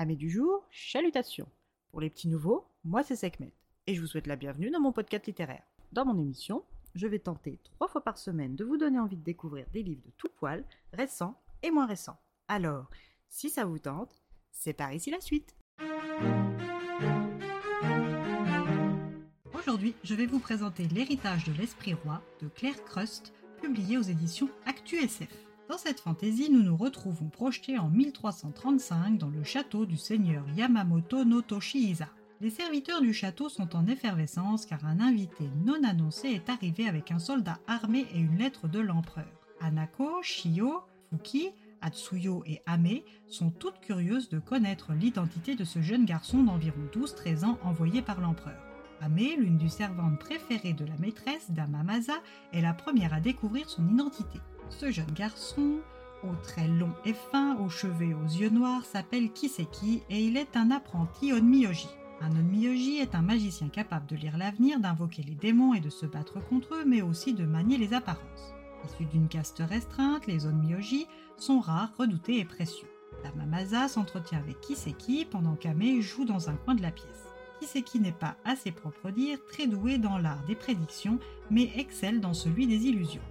Amis du jour, chalutations. Pour les petits nouveaux, moi c'est Sekhmet et je vous souhaite la bienvenue dans mon podcast littéraire. Dans mon émission, je vais tenter trois fois par semaine de vous donner envie de découvrir des livres de tout poil, récents et moins récents. Alors, si ça vous tente, c'est par ici la suite. Aujourd'hui, je vais vous présenter L'héritage de l'esprit roi de Claire Crust, publié aux éditions Actu SF. Dans cette fantaisie, nous nous retrouvons projetés en 1335 dans le château du seigneur Yamamoto no. Les serviteurs du château sont en effervescence car un invité non annoncé est arrivé avec un soldat armé et une lettre de l'empereur. Anako, Shio, Fuki, Atsuyo et Ame sont toutes curieuses de connaître l'identité de ce jeune garçon d'environ 12-13 ans envoyé par l'empereur. Ame, l'une des servantes préférées de la maîtresse d'Amamasa, est la première à découvrir son identité. Ce jeune garçon, aux traits longs et fins, aux cheveux et aux yeux noirs, s'appelle Kiseki et il est un apprenti Onmyoji. Un Onmyoji est un magicien capable de lire l'avenir, d'invoquer les démons et de se battre contre eux, mais aussi de manier les apparences. Issus d'une caste restreinte, les Onmyoji sont rares, redoutés et précieux. Tamamasa s'entretient avec Kiseki pendant qu'Ame joue dans un coin de la pièce. Kiseki n'est pas, à ses propres dires, très doué dans l'art des prédictions, mais excelle dans celui des illusions.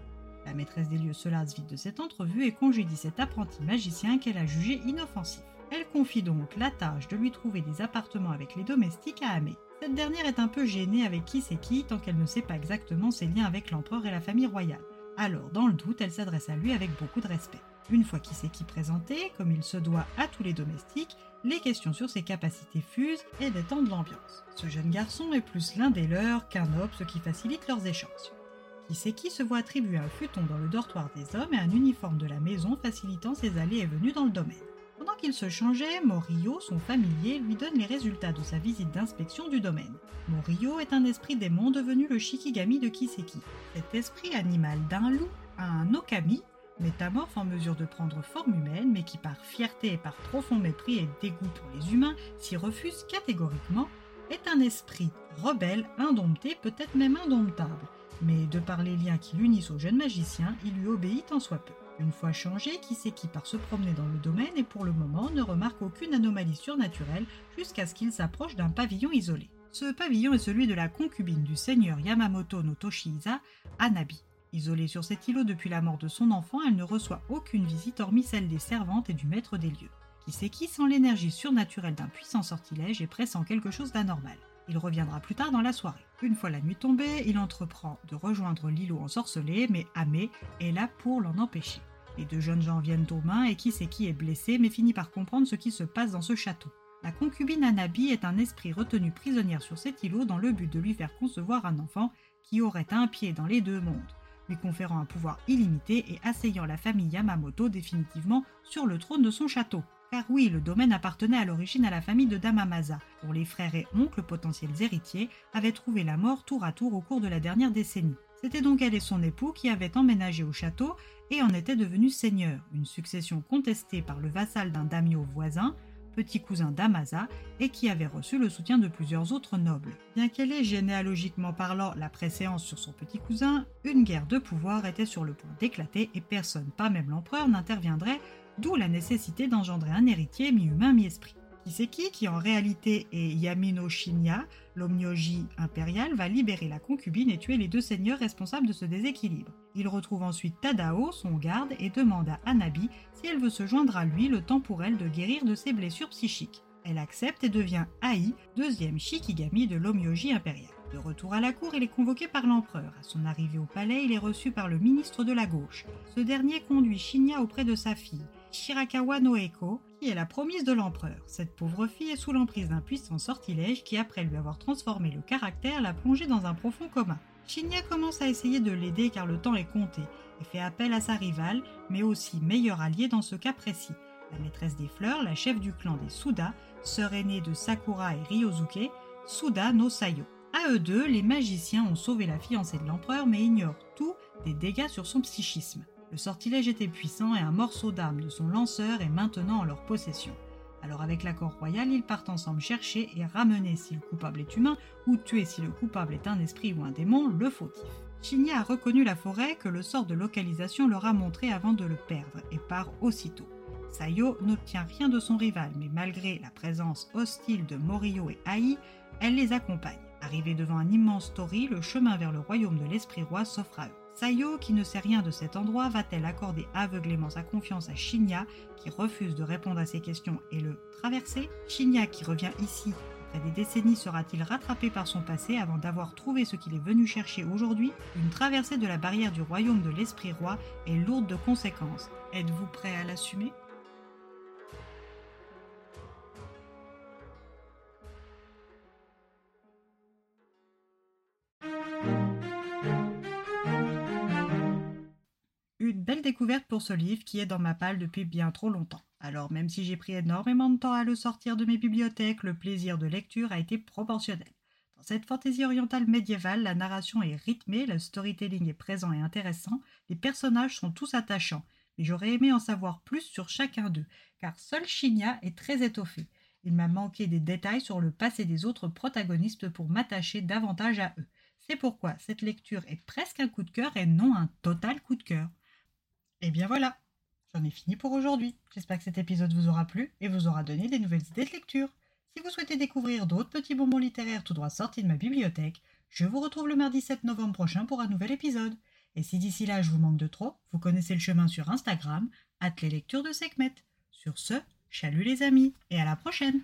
La maîtresse des lieux se lasse vite de cette entrevue et congédie cet apprenti magicien qu'elle a jugé inoffensif. Elle confie donc la tâche de lui trouver des appartements avec les domestiques à Ame. Cette dernière est un peu gênée avec Kiseki tant qu'elle ne sait pas exactement ses liens avec l'empereur et la famille royale. Alors, dans le doute, elle s'adresse à lui avec beaucoup de respect. Une fois Kiseki présenté, comme il se doit à tous les domestiques, les questions sur ses capacités fusent et détendent l'ambiance. Ce jeune garçon est plus l'un des leurs qu'un homme, ce qui facilite leurs échanges. Kiseki se voit attribuer un futon dans le dortoir des hommes et un uniforme de la maison facilitant ses allées et venues dans le domaine. Pendant qu'il se changeait, Morio, son familier, lui donne les résultats de sa visite d'inspection du domaine. Morio est un esprit démon devenu le Shikigami de Kiseki. Cet esprit animal d'un loup a un Okami, métamorphe en mesure de prendre forme humaine, mais qui par fierté et par profond mépris et dégoût pour les humains s'y refuse catégoriquement, est un esprit rebelle, indompté, peut-être même indomptable. Mais de par les liens qui l'unissent au jeune magicien, il lui obéit en soit peu. Une fois changé, Kiseki part se promener dans le domaine et pour le moment ne remarque aucune anomalie surnaturelle jusqu'à ce qu'il s'approche d'un pavillon isolé. Ce pavillon est celui de la concubine du seigneur Yamamoto no Toshihisa, Anabi. Isolée sur cet îlot depuis la mort de son enfant, elle ne reçoit aucune visite hormis celle des servantes et du maître des lieux. Kiseki sent l'énergie surnaturelle d'un puissant sortilège et pressent quelque chose d'anormal. Il reviendra plus tard dans la soirée. Une fois la nuit tombée, il entreprend de rejoindre l'îlot ensorcelé, mais Ame est là pour l'en empêcher. Les deux jeunes gens viennent aux mains et Kiseki est blessé mais finit par comprendre ce qui se passe dans ce château. La concubine Anabi est un esprit retenu prisonnière sur cet îlot dans le but de lui faire concevoir un enfant qui aurait un pied dans les deux mondes, lui conférant un pouvoir illimité et asseyant la famille Yamamoto définitivement sur le trône de son château. Car oui, le domaine appartenait à l'origine à la famille de Damamasa, dont les frères et oncles potentiels héritiers avaient trouvé la mort tour à tour au cours de la dernière décennie. C'était donc elle et son époux qui avaient emménagé au château et en étaient devenus seigneurs, une succession contestée par le vassal d'un daimyo voisin, petit cousin d'Amasa, et qui avait reçu le soutien de plusieurs autres nobles. Bien qu'elle ait généalogiquement parlant la préséance sur son petit cousin, une guerre de pouvoir était sur le point d'éclater et personne, pas même l'empereur, n'interviendrait, d'où la nécessité d'engendrer un héritier mi-humain mi-esprit. Kiseki, qui en réalité est Yamino Shinya, l'omnyoji impérial, va libérer la concubine et tuer les deux seigneurs responsables de ce déséquilibre. Il retrouve ensuite Tadao, son garde, et demande à Anabi si elle veut se joindre à lui le temps pour elle de guérir de ses blessures psychiques. Elle accepte et devient Ai, deuxième Shikigami de l'omnyoji impérial. De retour à la cour, il est convoqué par l'empereur. À son arrivée au palais, il est reçu par le ministre de la gauche. Ce dernier conduit Shinya auprès de sa fille, Shirakawa Noeko, qui est la promise de l'empereur. Cette pauvre fille est sous l'emprise d'un puissant sortilège qui, après lui avoir transformé le caractère, l'a plongée dans un profond coma. Shinya commence à essayer de l'aider car le temps est compté et fait appel à sa rivale, mais aussi meilleure alliée dans ce cas précis, la maîtresse des fleurs, la chef du clan des Suda, sœur aînée de Sakura et Ryosuke, Suda no Sayo. À eux deux, les magiciens ont sauvé la fiancée de l'empereur mais ignorent tout des dégâts sur son psychisme. Le sortilège était puissant et un morceau d'âme de son lanceur est maintenant en leur possession. Alors avec l'accord royal, ils partent ensemble chercher et ramener si le coupable est humain ou tuer si le coupable est un esprit ou un démon, le fautif. Shinya a reconnu la forêt que le sort de localisation leur a montré avant de le perdre et part aussitôt. Sayo n'obtient rien de son rival, mais malgré la présence hostile de Morio et Ai, elle les accompagne. Arrivée devant un immense tori, le chemin vers le royaume de l'Esprit Roi s'offre à eux. Sayo, qui ne sait rien de cet endroit, va-t-elle accorder aveuglément sa confiance à Shinya, qui refuse de répondre à ses questions et le traverser? Shinya, qui revient ici après des décennies, sera-t-il rattrapé par son passé avant d'avoir trouvé ce qu'il est venu chercher aujourd'hui? Une traversée de la barrière du royaume de l'Esprit Roi est lourde de conséquences. Êtes-vous prêt à l'assumer? Découverte pour ce livre qui est dans ma palle depuis bien trop longtemps. Alors même si j'ai pris énormément de temps à le sortir de mes bibliothèques, le plaisir de lecture a été proportionnel. Dans cette fantaisie orientale médiévale, la narration est rythmée, le storytelling est présent et intéressant, les personnages sont tous attachants, mais j'aurais aimé en savoir plus sur chacun d'eux, car seul Shinya est très étoffé. Il m'a manqué des détails sur le passé des autres protagonistes pour m'attacher davantage à eux. C'est pourquoi cette lecture est presque un coup de cœur et non un total coup de cœur. Et bien voilà, j'en ai fini pour aujourd'hui. J'espère que cet épisode vous aura plu et vous aura donné des nouvelles idées de lecture. Si vous souhaitez découvrir d'autres petits bonbons littéraires tout droit sortis de ma bibliothèque, je vous retrouve le mardi 7 novembre prochain pour un nouvel épisode. Et si d'ici là je vous manque de trop, vous connaissez le chemin sur Instagram, les lectures de Sekhmet. Sur ce, chalut les amis et à la prochaine!